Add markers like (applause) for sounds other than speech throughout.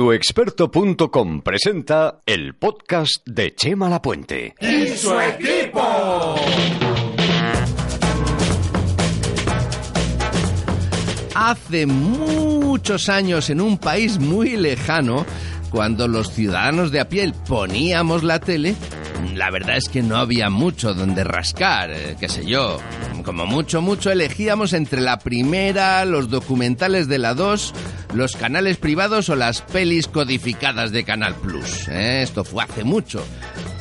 Tuexperto.com presenta el podcast de Chema Lapuente. ¡Y su equipo! Hace muchos años, en un país muy lejano, cuando los ciudadanos de a pie poníamos la tele, la verdad es que no había mucho donde rascar, eh, qué sé yo. Como mucho, mucho elegíamos entre la primera, los documentales de la 2, los canales privados o las pelis codificadas de Canal Plus. Eh, esto fue hace mucho.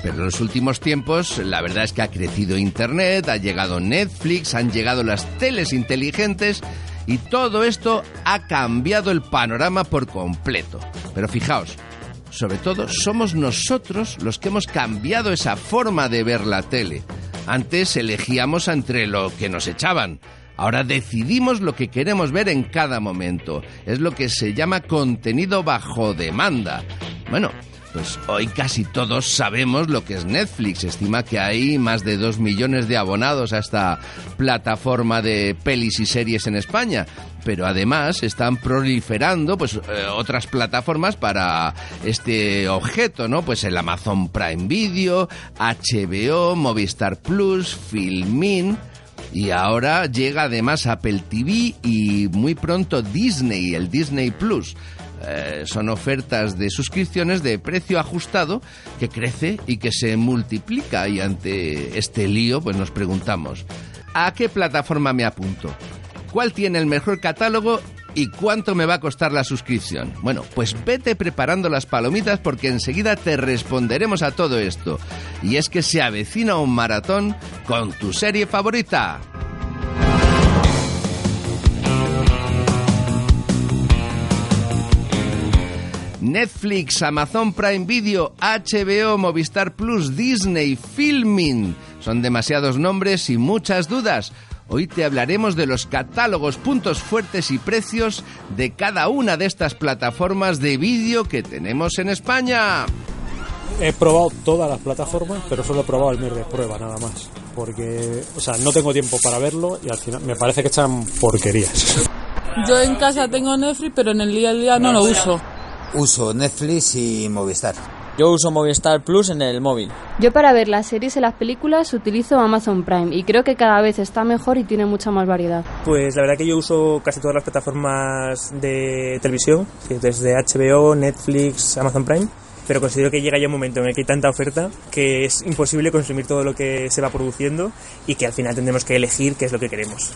Pero en los últimos tiempos, la verdad es que ha crecido Internet, ha llegado Netflix, han llegado las teles inteligentes y todo esto ha cambiado el panorama por completo. Pero fijaos, sobre todo somos nosotros los que hemos cambiado esa forma de ver la tele. Antes elegíamos entre lo que nos echaban. Ahora decidimos lo que queremos ver en cada momento. Es lo que se llama contenido bajo demanda. Bueno, pues hoy casi todos sabemos lo que es Netflix. Estima que hay más de dos millones de abonados a esta plataforma de pelis y series en España. Pero además están proliferando pues eh, otras plataformas para este objeto, ¿no? Pues el Amazon Prime Video, HBO, Movistar Plus, Filmin. Y ahora llega además Apple TV y muy pronto Disney, el Disney Plus. Eh, son ofertas de suscripciones de precio ajustado que crece y que se multiplica y ante este lío pues nos preguntamos ¿a qué plataforma me apunto? ¿Cuál tiene el mejor catálogo y cuánto me va a costar la suscripción? Bueno, pues vete preparando las palomitas porque enseguida te responderemos a todo esto. Y es que se avecina un maratón con tu serie favorita. Netflix, Amazon Prime Video, HBO, Movistar Plus, Disney, Filming. Son demasiados nombres y muchas dudas. Hoy te hablaremos de los catálogos, puntos fuertes y precios de cada una de estas plataformas de vídeo que tenemos en España. He probado todas las plataformas, pero solo he probado el mes de prueba nada más. Porque, o sea, no tengo tiempo para verlo y al final me parece que echan porquerías. Yo en casa tengo Netflix, pero en el día a día no lo uso. Uso Netflix y Movistar. Yo uso Movistar Plus en el móvil. Yo para ver las series y las películas utilizo Amazon Prime y creo que cada vez está mejor y tiene mucha más variedad. Pues la verdad que yo uso casi todas las plataformas de televisión, desde HBO, Netflix, Amazon Prime, pero considero que llega ya un momento en el que hay tanta oferta que es imposible consumir todo lo que se va produciendo y que al final tendremos que elegir qué es lo que queremos.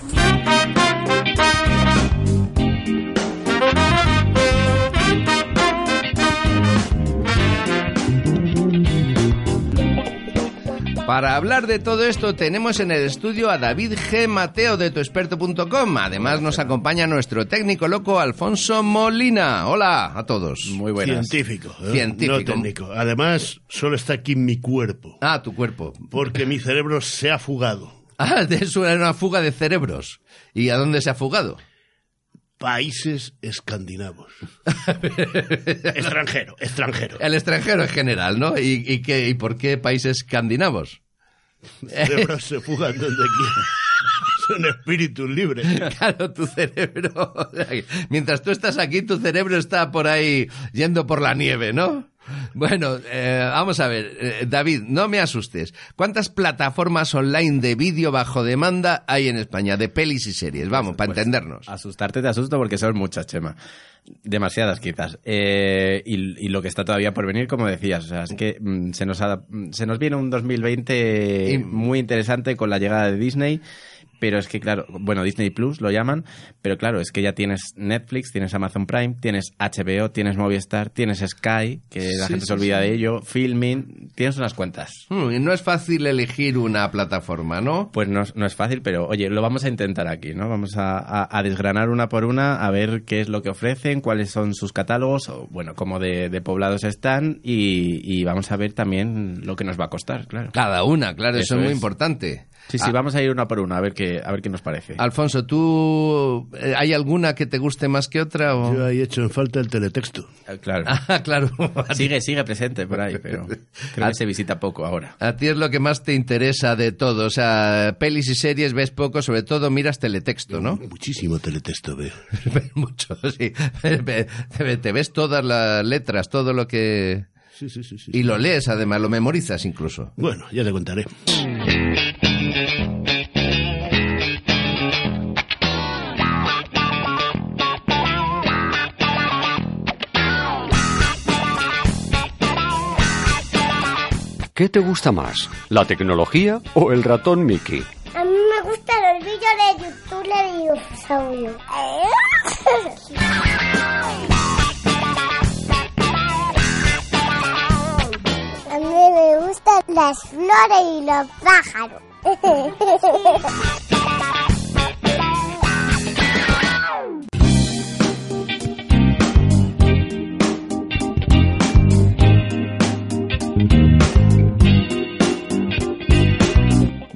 Para hablar de todo esto tenemos en el estudio a David G. Mateo de tuexperto.com. Además nos acompaña nuestro técnico loco Alfonso Molina. Hola a todos. Muy buenas. Científico, ¿eh? Científico. no técnico. Además, solo está aquí mi cuerpo. Ah, tu cuerpo. Porque mi cerebro se ha fugado. (laughs) Ah, es una fuga de cerebros. ¿Y a dónde se ha fugado? Países escandinavos. (laughs) extranjero, extranjero. El extranjero en general, ¿no? ¿Y, y, qué, y por qué países escandinavos? Cerebros se fugan donde quieran. Son espíritus libres. Claro, tu cerebro. (laughs) Mientras tú estás aquí, tu cerebro está por ahí yendo por la nieve, ¿no? Bueno, eh, vamos a ver, eh, David, no me asustes. ¿Cuántas plataformas online de vídeo bajo demanda hay en España, de pelis y series? Vamos, para Pues, entendernos. Asustarte te asusto porque son muchas, Chema. Demasiadas, quizás. Eh, y, y lo que está todavía por venir, como decías. O sea, es que mm, se, nos ha- se nos viene un 2020 Y- muy interesante con la llegada de Disney. Pero es que, claro, bueno, Disney Plus lo llaman, pero claro, es que ya tienes Netflix, tienes Amazon Prime, tienes HBO, tienes Movistar, tienes Sky, que la Sí, gente sí, se olvida sí. de ello, Filming, tienes unas cuentas. Hmm, y no es fácil elegir una plataforma, ¿no? Pues no, es- no es fácil, pero oye, lo vamos a intentar aquí, ¿no? Vamos a, a- a desgranar una por una, a ver qué es lo que ofrecen, cuáles son sus catálogos, o, bueno, cómo de, de poblados están y, y vamos a ver también lo que nos va a costar, claro. Cada una, claro, eso, Eso es muy importante. Sí, sí, Ah, vamos a ir una por una, a ver qué, a ver qué nos parece. Alfonso, ¿tú eh, hay alguna que te guste más que otra? O? Yo ahí he hecho en falta el teletexto. Eh, Claro. Ah, (laughs) claro. sigue, sigue presente por ahí, pero creo que se visita poco ahora. A ti es lo que más te interesa de todo. O sea, pelis y series ves poco, sobre todo miras teletexto, ¿no? (laughs) Muchísimo teletexto veo. Ves mucho, sí. Te te ves todas las letras, todo lo que... Sí, sí, sí, sí. Y lo lees, además, lo memorizas incluso. Bueno, ya te contaré. ¿Qué te gusta más, la tecnología o el ratón Mickey? A mí me gustan los vídeos de YouTube de dinosaurios. A mí me gustan las flores y los pájaros.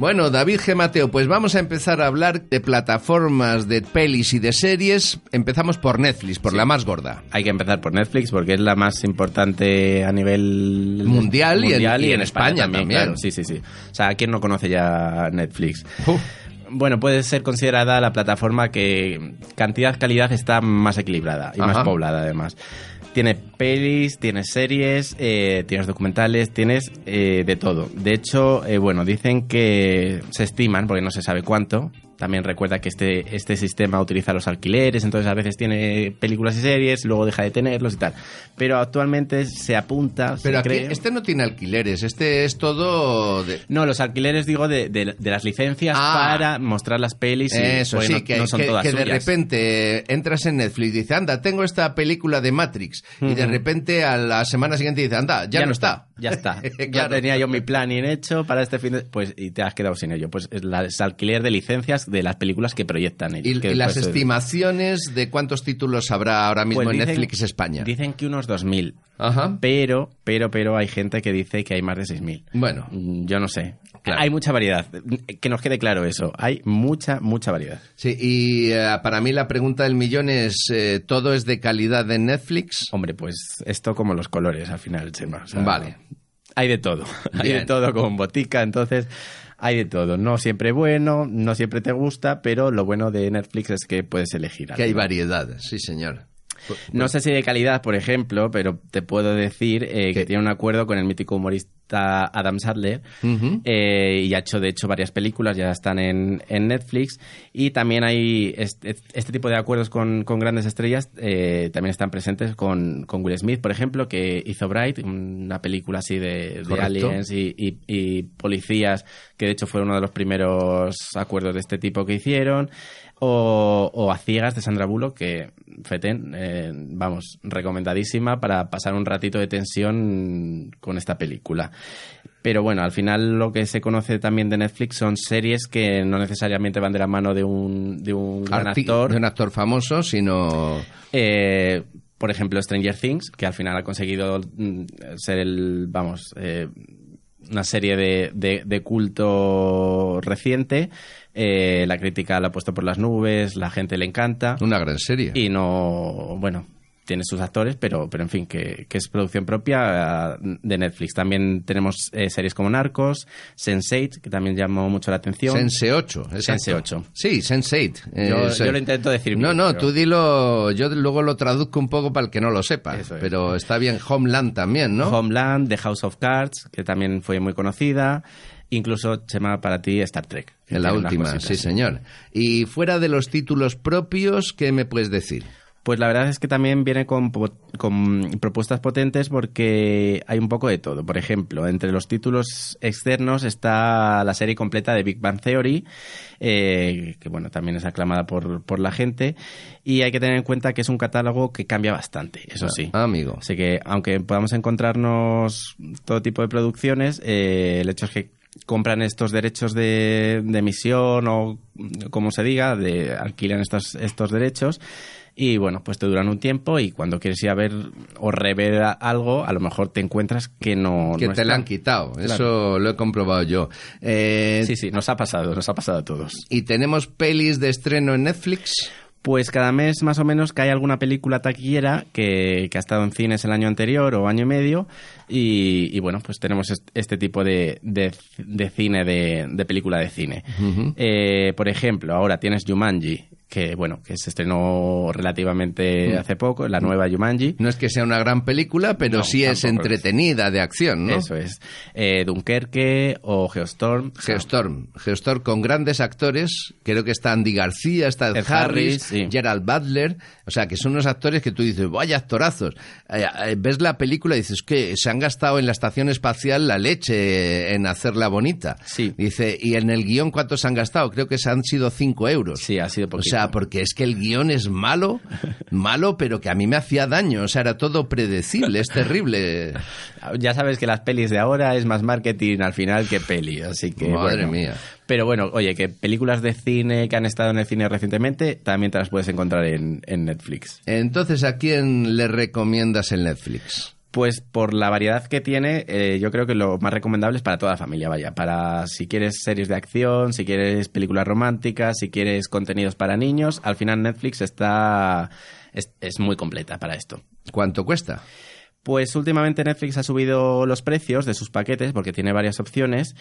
Bueno, David G. Mateo, pues vamos a empezar a hablar de plataformas de pelis y de series. Empezamos por Netflix, por la más gorda. Hay que empezar por Netflix porque es la más importante a nivel Mundial y en- y en España también. claro. Sí, sí, sí. O sea, ¿quién no conoce ya Netflix? Bueno, puede ser considerada la plataforma que cantidad-calidad está más equilibrada y más poblada además. Tiene pelis, tienes series, eh, tienes documentales, tienes eh, de todo. De hecho, eh, bueno, dicen que se estiman, porque no se sabe cuánto. También recuerda que este, este sistema utiliza los alquileres, entonces a veces tiene películas y series, luego deja de tenerlos y tal. Pero actualmente se apunta, se Pero aquí, cree- este no tiene alquileres, este es todo... De... No, los alquileres digo de, de- de las licencias Ah. para mostrar las pelis. y, Eso pues, sí, no, que, no son que- todas que de suyas. repente entras en Netflix y dices, anda, tengo esta película de Matrix. Y de repente a la semana siguiente dices, anda, ya, no está. Ya está. (laughs) Ya tenía yo mi planning hecho para este fin de... Pues, y te has quedado sin ello. Pues es la- es alquiler de licencias de las películas que proyectan ellos. Y, que y las estimaciones de cuántos títulos habrá ahora mismo pues en Netflix España. Dicen que unos 2.000. Ajá. Pero, pero, pero hay gente que dice que hay más de 6.000. Bueno. Mm, Yo no sé. Claro. Hay mucha variedad. Que nos quede claro eso. Hay mucha, mucha variedad. Sí, y eh, para mí la pregunta del millón es, eh, ¿todo es de calidad en Netflix? Hombre, pues esto como los colores al final, Chema. O sea, Vale. Hay de todo. (laughs) Hay de todo como en botica, entonces hay de todo. No siempre bueno, no siempre te gusta, pero lo bueno de Netflix es que puedes elegir. Que hay algo. variedad, sí señor. No sé si de calidad, por ejemplo, pero te puedo decir eh, que tiene un acuerdo con el mítico humorista Adam Sandler Ujú. eh, y ha hecho, de hecho, varias películas, ya están en, en Netflix. Y también hay este, este tipo de acuerdos con, con grandes estrellas, eh, también están presentes con, con Will Smith, por ejemplo, que hizo Bright, una película así de, aliens y, y- y policías, que de hecho fue uno de los primeros acuerdos de este tipo que hicieron. O, o A Ciegas de Sandra Bullock, que, Feten, eh, vamos, recomendadísima para pasar un ratito de tensión con esta película. Pero bueno, al final lo que se conoce también de Netflix son series que no necesariamente van de la mano de un, de un gran actor. De un actor famoso, sino... Eh, por ejemplo, Stranger Things, que al final ha conseguido mm, ser el, vamos, eh, una serie de, de- de culto reciente. Eh, la crítica la ha puesto por las nubes, la gente le encanta. Una gran serie. Y no, bueno, tiene sus actores, pero, pero en fin, que, que es producción propia de Netflix. También tenemos eh, series como Narcos, Sense8, que también llamó mucho la atención. Sense 8. exacto. Sense8. Sí, Sense8. Eh, Yo, lo intento decir No, bien, no, pero- tú dilo, yo luego lo traduzco un poco para el que no lo sepa, es. pero está bien Homeland también, ¿no? Homeland, The House of Cards, que también fue muy conocida. Incluso, Chema, para ti, Star Trek. en la última, sí señor. Y fuera de los títulos propios, ¿qué me puedes decir? Pues la verdad es que también viene con, con propuestas potentes porque hay un poco de todo. Por ejemplo, entre los títulos externos está la serie completa de Big Bang Theory, eh, que bueno, también es aclamada por, por la gente. Y hay que tener en cuenta que es un catálogo que cambia bastante, eso sí. Ah, amigo. Así que aunque podamos encontrarnos todo tipo de producciones, eh, el hecho es que compran estos derechos de, de emisión o como se diga, de alquilan estos, estos derechos y bueno, pues te duran un tiempo y cuando quieres ir a ver o rever algo, a lo mejor te encuentras que no... Que no te la han quitado. Claro. Eso lo he comprobado yo. Eh, Sí, sí, nos ha pasado, nos ha pasado a todos. ¿Y tenemos pelis de estreno en Netflix? Pues cada mes más o menos cae alguna película taquillera que, que ha estado en cines el año anterior o año y medio y, y bueno, pues tenemos est- este tipo de, de- de cine, de, de película de cine. Eh, por ejemplo, ahora tienes Jumanji, que bueno, que se estrenó relativamente Mm. hace poco, la nueva Jumanji. No es que sea una gran película, pero No, sí es tampoco es. entretenida, de acción, ¿no? Eso es. Eh, Dunkerque o Geostorm. Geostorm. Geostorm con grandes actores. Creo que está Andy García, está Ed Harris, Harris, sí. Gerald Butler. O sea, que son unos actores que tú dices, vaya actorazos. Eh, eh, ves la película y dices que se han gastado en la estación espacial la leche en hacerla bonita. Sí. Dice, ¿y en el guion cuántos se han gastado? Creo que se han sido cinco euros. Sí, ha sido O poquito. Sea, porque es que el guion es malo, malo, pero que a mí me hacía daño. O sea, era todo predecible, es terrible. Ya sabes que las pelis de ahora es más marketing al final que peli, así que Madre bueno. mía. Pero bueno, oye, que películas de cine que han estado en el cine recientemente también te las puedes encontrar en, en Netflix. Entonces, ¿a quién le recomiendas el Netflix? Pues por la variedad que tiene, eh, yo creo que lo más recomendable es para toda la familia, vaya. Para si quieres series de acción, si quieres películas románticas, si quieres contenidos para niños, al final Netflix está es, es muy completa para esto. ¿Cuánto cuesta? Pues últimamente Netflix ha subido los precios de sus paquetes porque tiene varias opciones,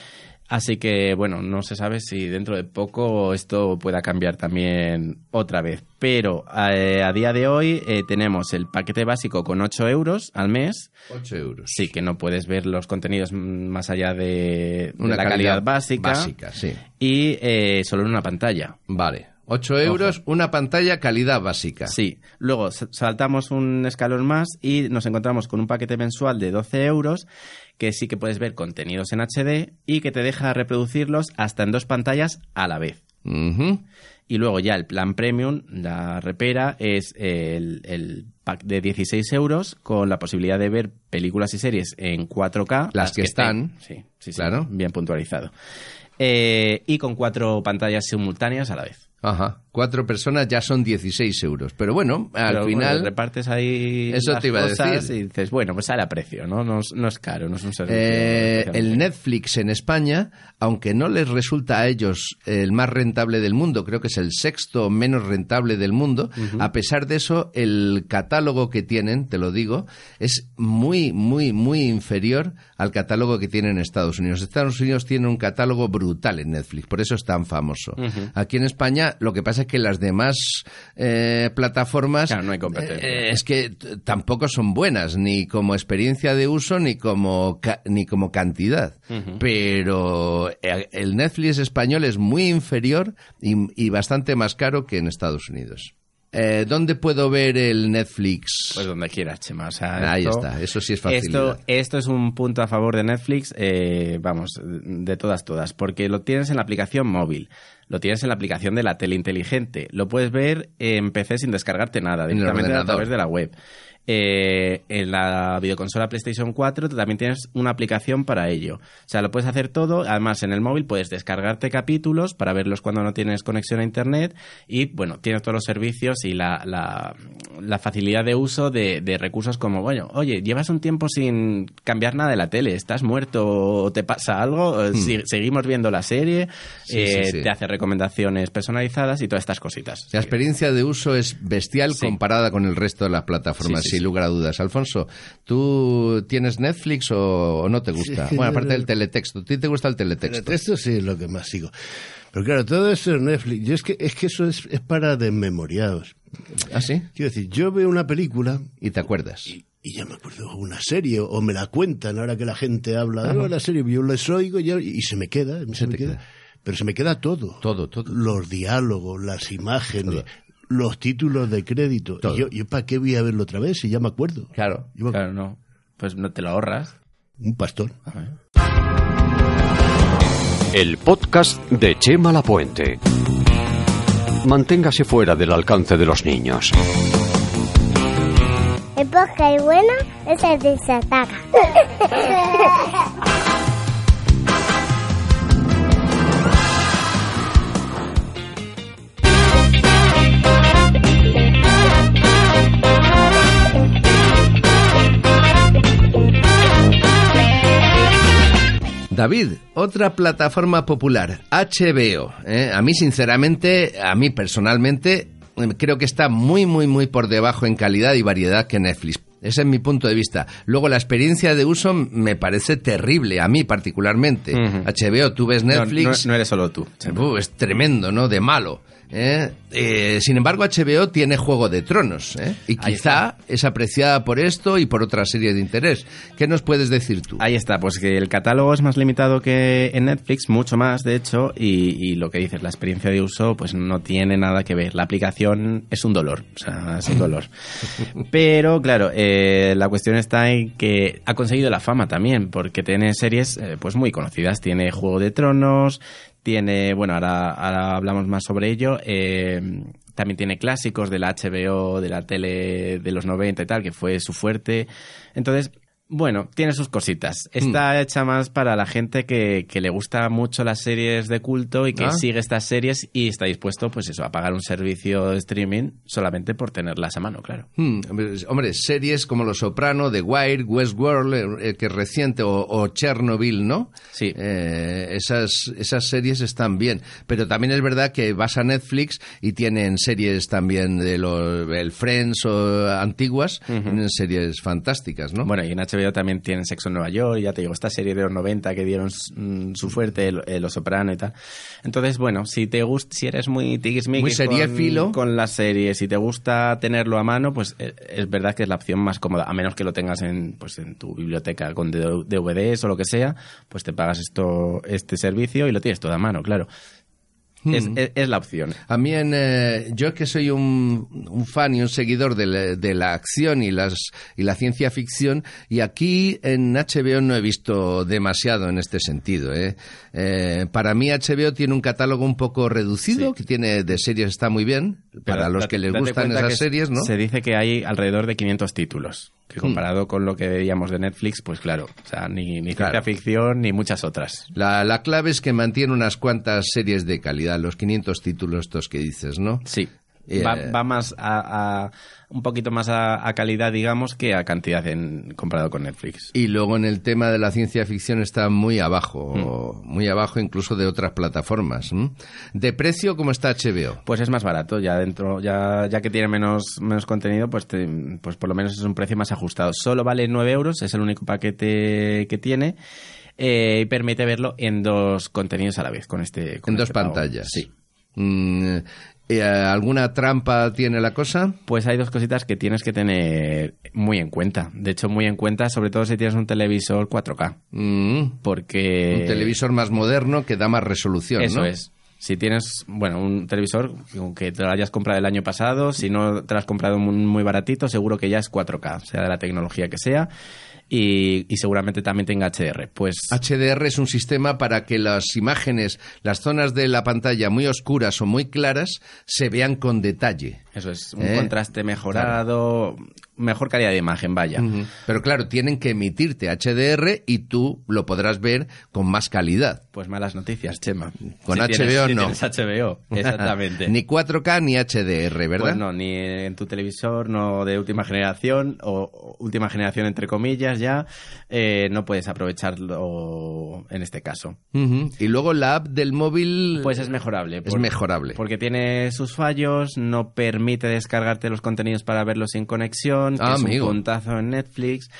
así que bueno, no se sabe si dentro de poco esto pueda cambiar también otra vez. Pero eh, a día de hoy eh, tenemos el paquete básico con 8 euros al mes. 8 euros. Sí, que no puedes ver los contenidos más allá de, de Una la calidad calidad básica. básica, sí. Y eh, solo en una pantalla. Vale. 8 euros, una pantalla calidad básica. Sí. Luego sa- saltamos un escalón más y nos encontramos con un paquete mensual de 12 euros que sí que puedes ver contenidos en HD y que te deja reproducirlos hasta en dos pantallas a la vez. Y luego ya el plan premium, la repera, es el, el pack de 16 euros con la posibilidad de ver películas y series en 4K. Las que están. Sí, sí, sí, Claro. bien puntualizado. Eh, y con cuatro pantallas simultáneas a la vez. Ajá. Cuatro personas ya son 16 euros. Pero bueno, al Pero, bueno, final... repartes ahí Eso las te iba a decir. y dices, bueno, pues sale a precio, ¿no? No, es- no es caro, no es un servicio. Eh, el Netflix en España, aunque no les resulta a ellos el más rentable del mundo, creo que es el sexto menos rentable del mundo, a pesar de eso, el catálogo que tienen, te lo digo, es muy, muy, muy inferior al catálogo que tienen en Estados Unidos. Estados Unidos tiene un catálogo brutal en Netflix, por eso es tan famoso. Aquí en España, lo que pasa es que las demás eh, plataformas Claro, no hay competencia. eh, es que tampoco son buenas, ni como experiencia de uso, ni como, ca- ni como cantidad. Pero eh, el Netflix español es muy inferior y, y bastante más caro que en Estados Unidos. Eh, ¿Dónde puedo ver el Netflix? Pues donde quieras, Chema. O sea, Ahí esto- está, eso sí es facilidad. Esto, esto es un punto a favor de Netflix, eh, vamos, de todas, todas, porque lo tienes en la aplicación móvil, lo tienes en la aplicación de la tele inteligente, lo puedes ver en PC sin descargarte nada, directamente a través de la web. Eh, en la videoconsola PlayStation 4 también tienes una aplicación para ello. O sea, lo puedes hacer todo. Además, en el móvil puedes descargarte capítulos para verlos cuando no tienes conexión a Internet. Y bueno, tienes todos los servicios y la, la, la facilidad de uso de, de recursos como, bueno, oye, llevas un tiempo sin cambiar nada de la tele, estás muerto o te pasa algo, Eh, Hmm. si- seguimos viendo la serie, Sí, eh, sí, sí. te hace recomendaciones personalizadas y todas estas cositas. La experiencia de uso es bestial comparada con el resto de las plataformas, sin lugar a dudas. Alfonso, ¿tú tienes Netflix o, o no te gusta? es (laughs) que bueno, aparte del teletexto. ¿A ti te gusta el teletexto? Esto sí es lo que más sigo. Pero claro, todo eso en Netflix, yo es que, es que eso es, es para desmemoriados. ¿Ah, sí? Quiero decir, yo veo una película Y te acuerdas. y ya me acuerdo una serie, o me la cuentan ahora que la gente habla de. "Oh, la serie, yo les oigo y, se me queda, se, Se me queda. Pero se me queda todo. Todo, todo. Los diálogos, las imágenes, Todo. Los títulos de crédito. Todo. Y yo, yo para qué voy a verlo otra vez si ya me acuerdo. Claro. Yo Claro, no. Pues no te lo ahorras. Un pastor. El podcast de Chema Lapuente. Manténgase fuera del alcance de los niños. Época y buena, esa desataca. (laughs) David, otra plataforma popular, HBO. ¿eh? A mí, sinceramente, a mí personalmente, creo que está muy, muy, muy por debajo en calidad y variedad que Netflix. Ese es mi punto de vista. Luego, la experiencia de uso me parece terrible, a mí particularmente. HBO, tú ves Netflix. No, eres solo tú. Uh, es tremendo, ¿no? De malo. ¿Eh? Eh, sin embargo, HBO tiene Juego de Tronos ¿eh? y quizá es apreciada por esto y por otra serie de interés. ¿Qué nos puedes decir tú? Ahí está, pues que el catálogo es más limitado que en Netflix, mucho más de hecho, y, lo que dices, la experiencia de uso pues no tiene nada que ver. La aplicación es un dolor, o sea, es un dolor. (laughs) Pero claro, eh, la cuestión está en que ha conseguido la fama también, porque tiene series pues muy conocidas. Tiene Juego de Tronos, tiene, bueno, ahora, ahora hablamos más sobre ello. Eh, también tiene clásicos de la HBO, de la tele de los 90 y tal, que fue su fuerte. Entonces, bueno, tiene sus cositas. Está mm. hecha más para la gente que, le gusta mucho las series de culto y que ah. sigue estas series y está dispuesto, pues eso, a pagar un servicio de streaming solamente por tenerlas a mano, claro. Hmm, hombre, series como Los Soprano, The Wire, Westworld, eh, que es reciente, o, Chernobyl, ¿no? Sí. Eh, esas, esas series están bien. Pero también es verdad que vas a Netflix y tienen series también de los el Friends o antiguas, tienen series fantásticas, ¿no? Bueno, y en HBO también tienen Sexo en Nueva York, ya te digo, esta serie de los 90 que dieron mm, su fuerte, Los Soprano y tal. Entonces, bueno, si te gusta, si eres muy muy con, con las series, si te gusta tenerlo a mano, pues eh, es verdad que es la opción más cómoda, a menos que lo tengas en, pues, en tu biblioteca con DVDs o lo que sea, pues te pagas esto, este servicio y lo tienes todo a mano, claro. Es, es, la opción. A mí, en, eh, yo que soy un, un, fan y un seguidor de la, de la, acción y, las, y la ciencia ficción, y aquí en HBO no he visto demasiado en este sentido. ¿eh? Eh, para mí HBO tiene un catálogo un poco reducido, que tiene de series está muy bien, para los que les gustan esas series, ¿no? Se dice que hay alrededor de 500 títulos que comparado con lo que veíamos de Netflix, pues claro, o sea, ni, ni ciencia ficción ni muchas otras. La, la, clave es que mantiene unas cuantas series de calidad, los 500 títulos estos que dices, ¿no? Sí. Va, más a, un poquito más a, calidad, digamos, que a cantidad en, comparado con Netflix. Y luego en el tema de la ciencia ficción está muy abajo, mm. muy abajo incluso de otras plataformas. ¿De precio cómo está HBO? Pues es más barato, ya dentro, ya, ya que tiene menos, menos contenido, pues, pues por lo menos es un precio más ajustado. Solo vale 9 euros, es el único paquete que tiene. Eh, y permite verlo en dos contenidos a la vez, con este. en dos este pantallas. Sí. Mm, eh, ¿Alguna trampa tiene la cosa? Pues hay dos cositas que tienes que tener muy en cuenta. De hecho, muy en cuenta, sobre todo si tienes un televisor 4K. Mm. Porque... Un televisor más moderno que da más resolución, Eso es. Si tienes, bueno, un televisor que te lo hayas comprado el año pasado, si no te lo has comprado muy, baratito, seguro que ya es 4K, sea de la tecnología que sea y, seguramente también tenga HDR. Pues HDR es un sistema para que las imágenes, las zonas de la pantalla muy oscuras o muy claras se vean con detalle. Eso es, un ¿Eh? contraste mejorado, mejor calidad de imagen, vaya. Pero claro, tienen que emitirte HDR y tú lo podrás ver con más calidad. Pues malas noticias, Chema. Con HBO no. HBO, (laughs) exactamente. ni 4K ni HDR, ¿verdad? Pues no, ni en tu televisor, no de última generación o última generación entre comillas ya, eh, no puedes aprovecharlo en este caso. Y luego la app del móvil... Pues es mejorable. es mejorable. Porque tiene sus fallos, no permite descargarte los contenidos para verlos sin conexión, que ah, es un puntazo en Netflix.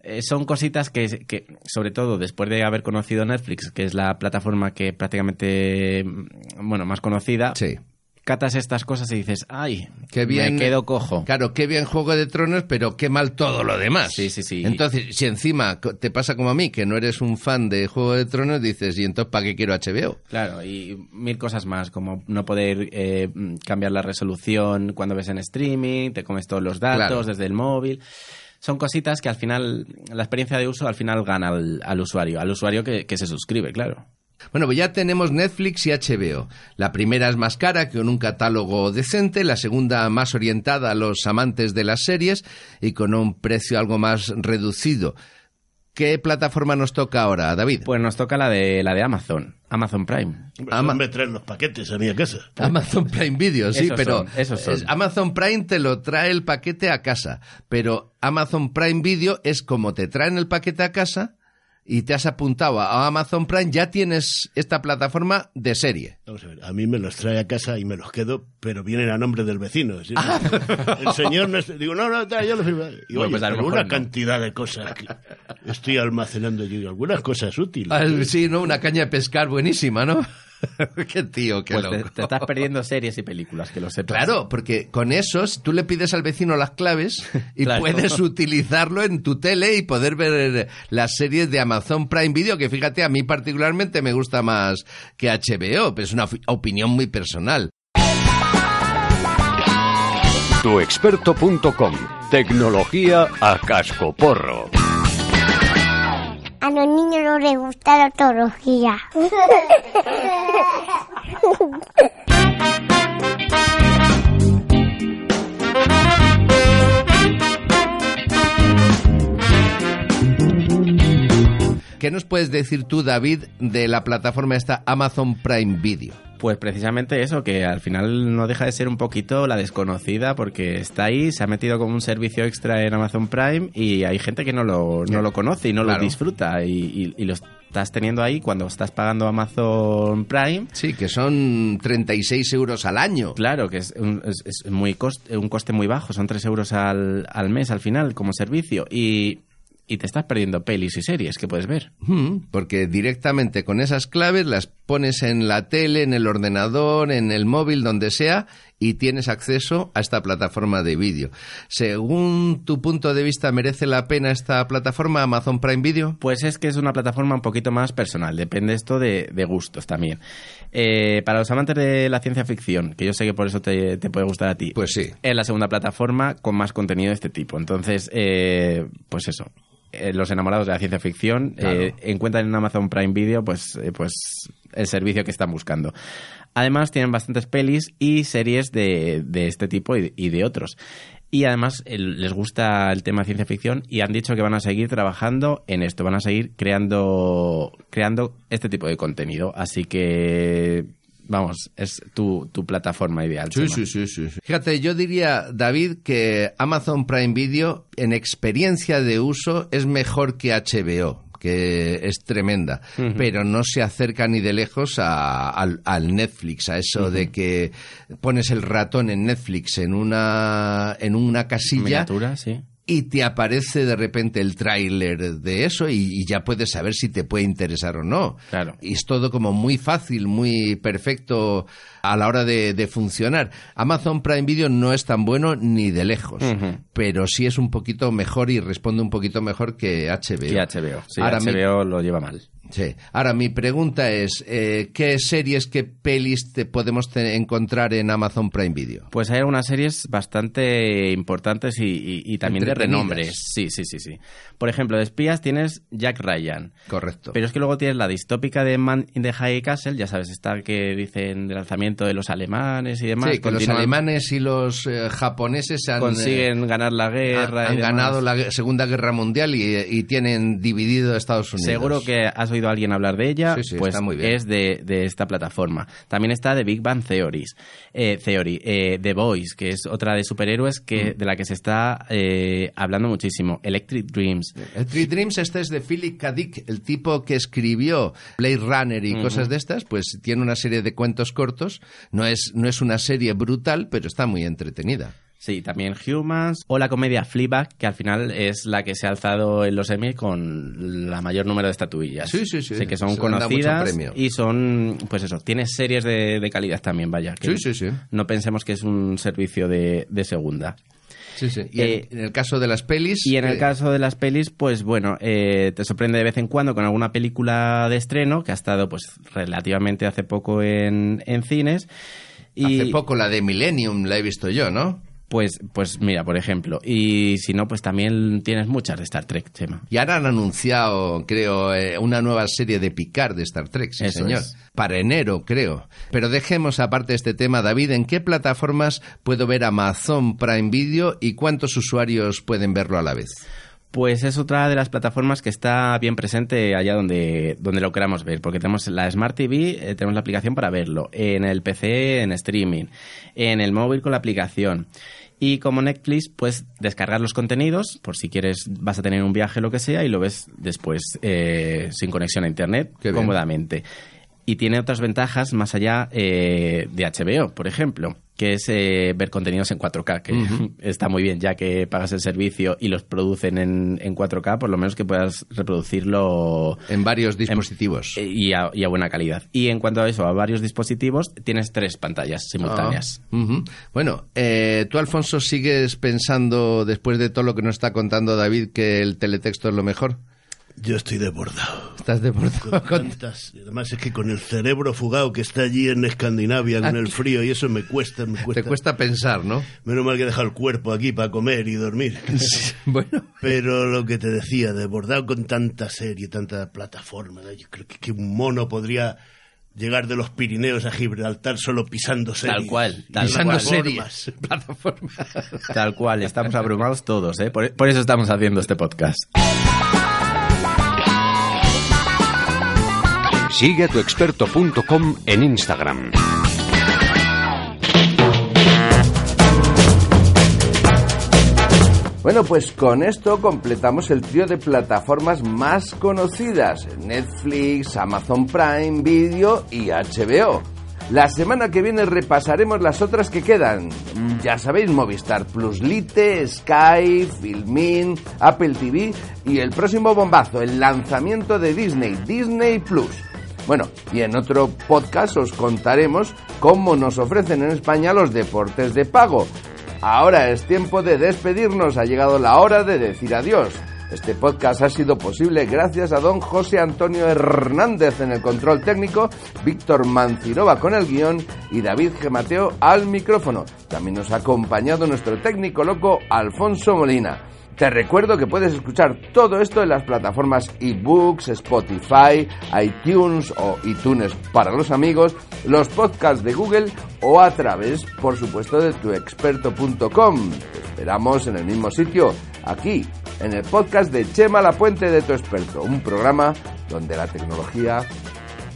Eh, son cositas que, que, sobre todo después de haber conocido Netflix, que es la plataforma que prácticamente, mm, bueno, más conocida, sí catas estas cosas y dices, ay, qué bien, me quedo cojo. Claro, qué bien Juego de Tronos, pero qué mal todo lo demás. Sí, sí, sí. Entonces, si encima te pasa como a mí, que no eres un fan de Juego de Tronos, dices, ¿y entonces para qué quiero HBO? Claro, y mil cosas más, como no poder eh, cambiar la resolución cuando ves en streaming, te comes todos los datos desde el móvil son cositas que al final, la experiencia de uso al final gana al, usuario, al usuario que, se suscribe, claro. Bueno, pues ya tenemos Netflix y HBO. La primera es más cara que con un catálogo decente, la segunda más orientada a los amantes de las series y con un precio algo más reducido. ¿Qué plataforma nos toca ahora, David? Pues nos toca la de la de Amazon, Amazon Prime. Ama me traen los paquetes a mi casa. Amazon Prime Video, sí, pero Amazon Prime te lo trae el paquete a casa, pero Amazon Prime Video es como te traen el paquete a casa y te has apuntado a Amazon Prime, ya tienes esta plataforma de serie. Vamos a ver, a mí me los trae a casa y me los quedo, pero vienen a nombre del vecino. ¿sí? (laughs) El señor no es- Digo, no, no, yo lo firmo. Y Bueno, oye, pues a lo pero mejor una no. cantidad de cosas que estoy almacenando yo, algunas cosas útiles. Ah, Sí, ¿no? Una caña de pescar buenísima, ¿no? (laughs) qué tío, qué Pues te, loco. te estás perdiendo series y películas, que lo sepas. Claro, porque con eso si tú le pides al vecino las claves y (laughs) Claro. puedes utilizarlo en tu tele y poder ver las series de Amazon Prime Video, que fíjate, a mí particularmente me gusta más que HBO, pero es una opinión muy personal. Tuexperto.com. Tecnología a cascoporro. A los niños no les gusta la ortología. ¿Qué nos puedes decir tú, David, de la plataforma esta Amazon Prime Video? Pues precisamente eso, que al final no deja de ser un poquito la desconocida porque está ahí, se ha metido como un servicio extra en Amazon Prime y hay gente que no lo, no lo conoce y no Claro. lo disfruta y, y- y lo estás teniendo ahí cuando estás pagando Amazon Prime. Sí, que son 36 euros al año. Claro, que es un, es- es muy cost- un coste muy bajo, son 3 euros al, al mes al final como servicio y, y te estás perdiendo pelis y series que puedes ver. Mm, Porque directamente con esas claves las pones en la tele, en el ordenador, en el móvil, donde sea, y tienes acceso a esta plataforma de vídeo. Según tu punto de vista, ¿merece la pena esta plataforma Amazon Prime Video? Pues es que es una plataforma un poquito más personal, depende esto de, de gustos también. Eh, para los amantes de la ciencia ficción, que yo sé que por eso te, te puede gustar a ti, Pues sí. es la segunda plataforma con más contenido de este tipo. Entonces, eh, pues eso. Eh, los enamorados de la ciencia ficción Claro. eh, encuentran en Amazon Prime Video pues, eh, pues el servicio que están buscando. Además tienen bastantes pelis y series de, de este tipo y, y de otros. Y además les gusta el tema de ciencia ficción y han dicho que van a seguir trabajando en esto, van a seguir creando, creando este tipo de contenido. Así que, vamos, es tu, tu plataforma ideal. Sí, sí, sí, sí, sí. Fíjate, yo diría, David, que Amazon Prime Video en experiencia de uso es mejor que HBO que es tremenda, pero no se acerca ni de lejos a- al, al Netflix, a eso de que pones el ratón en Netflix en una, en una casilla sí. Y te aparece de repente el tráiler de eso y, y ya puedes saber si te puede interesar o no. Claro. Y es todo como muy fácil, muy perfecto a la hora de, de funcionar. Amazon Prime Video no es tan bueno ni de lejos, pero sí es un poquito mejor y responde un poquito mejor que HBO. Y HBO. Sí, Ahora mi- HBO lo lleva mal. Sí. Ahora, mi pregunta es, eh, ¿qué series, qué pelis te podemos te- encontrar en Amazon Prime Video? Pues hay algunas series bastante importantes y, y- y también de renombre. Sí, sí, sí, sí. Por ejemplo, de espías tienes Jack Ryan. Correcto. Pero es que luego tienes la distópica de Man in the High Castle, ya sabes, esta que dicen de lanzamiento de los alemanes y demás. Sí, que los alemanes y los eh, japoneses han, consiguen ganar la eh, guerra. han ganado la Segunda Guerra Mundial y, y tienen dividido Estados Unidos. Seguro que has oído a alguien hablar de ella, Sí, sí, pues está muy bien. es de, de esta plataforma. También está The Big Bang Theories, eh, Theory, eh, The Boys, que es otra de superhéroes que, Mm. de la que se está eh, hablando muchísimo. Electric Dreams. El Three Dreams, este es de Philip K. Dick, el tipo que escribió Blade Runner y cosas de estas, pues tiene una serie de cuentos cortos. No es, no es una serie brutal, pero está muy entretenida. Sí, también Humans o la comedia Fleabag, que al final es la que se ha alzado en los Emmy con la mayor número de estatuillas. Sí, sí, sí. que son Se conocidas y son, pues eso, tiene series de, de calidad también, vaya. que Sí, sí, sí. No pensemos que es un servicio de, de segunda. Sí, sí. Y en- Eh, en, el caso de las pelis... Y en el eh, caso de las pelis, pues bueno, eh, te sorprende de vez en cuando con alguna película de estreno que ha estado pues relativamente hace poco en, en cines. Y, Hace poco la de Millennium la he visto yo, ¿no? Pues, pues mira, por ejemplo. Y si no, pues también tienes muchas de Star Trek, Chema. Y ahora han anunciado, creo, eh, una nueva serie de Picard de Star Trek, sí, Eso señor. es. Para enero, creo. Pero dejemos aparte este tema, David, ¿en qué plataformas puedo ver Amazon Prime Video y cuántos usuarios pueden verlo a la vez? Pues es otra de las plataformas que está bien presente allá donde, donde lo queramos ver, porque tenemos la Smart TV, eh, tenemos la aplicación para verlo, en el PC en streaming, en el móvil con la aplicación. Y como Netflix, pues descargar los contenidos, por si quieres, vas a tener un viaje, lo que sea, y lo ves después eh, sin conexión a Internet, Qué bien. Y tiene otras ventajas más allá eh, de HBO, por ejemplo, que es eh, ver contenidos en 4K, que (laughs) está muy bien, ya que pagas el servicio y los producen en, en 4K, por lo menos que puedas reproducirlo En varios dispositivos. en- y, a, y a buena calidad. Y en cuanto a eso, a varios dispositivos, tienes tres pantallas simultáneas. Ah. Bueno, eh, tú, Alfonso, sigues pensando, después de todo lo que nos está contando David, que el teletexto es lo mejor. Yo estoy desbordado. Estás desbordado. Con tantas- además es que con el cerebro fugado que está allí en Escandinavia con el frío y eso me cuesta, me cuesta. Te cuesta pensar, ¿no? Menos mal que he dejado el cuerpo aquí para comer y dormir. (laughs) bueno. Pero lo que te decía, desbordado con tanta serie, tanta plataforma, yo creo que, que un mono podría llegar de los Pirineos a Gibraltar solo pisando series. Tal cual, tal Pisando cual. series. Plataforma. Tal cual, estamos abrumados todos, ¿eh? Por, por eso estamos haciendo este podcast. Sigue a tuexperto.com en Instagram. Bueno, pues con esto completamos el trío de plataformas más conocidas, Netflix, Amazon Prime Video y HBO. La semana que viene repasaremos las otras que quedan. Ya sabéis, Movistar Plus Lite, Sky, Filmin, Apple TV y el próximo bombazo, el lanzamiento de Disney, Disney Plus. Bueno, y en otro podcast os contaremos cómo nos ofrecen en España los deportes de pago. Ahora es tiempo de despedirnos, ha llegado la hora de decir adiós. Este podcast ha sido posible gracias a don José Antonio Hernández en el control técnico, Víctor Mancirova con el guion y David G. Mateo al micrófono. También nos ha acompañado nuestro técnico loco Alfonso Molina. Te recuerdo que puedes escuchar todo esto en las plataformas eBooks, Spotify, iTunes o iTunes para los amigos, los podcasts de Google o a través, por supuesto, de tuexperto.com. Te esperamos en el mismo sitio, aquí, en el podcast de Chema La Puente de Tu Experto, un programa donde la tecnología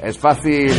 es fácil.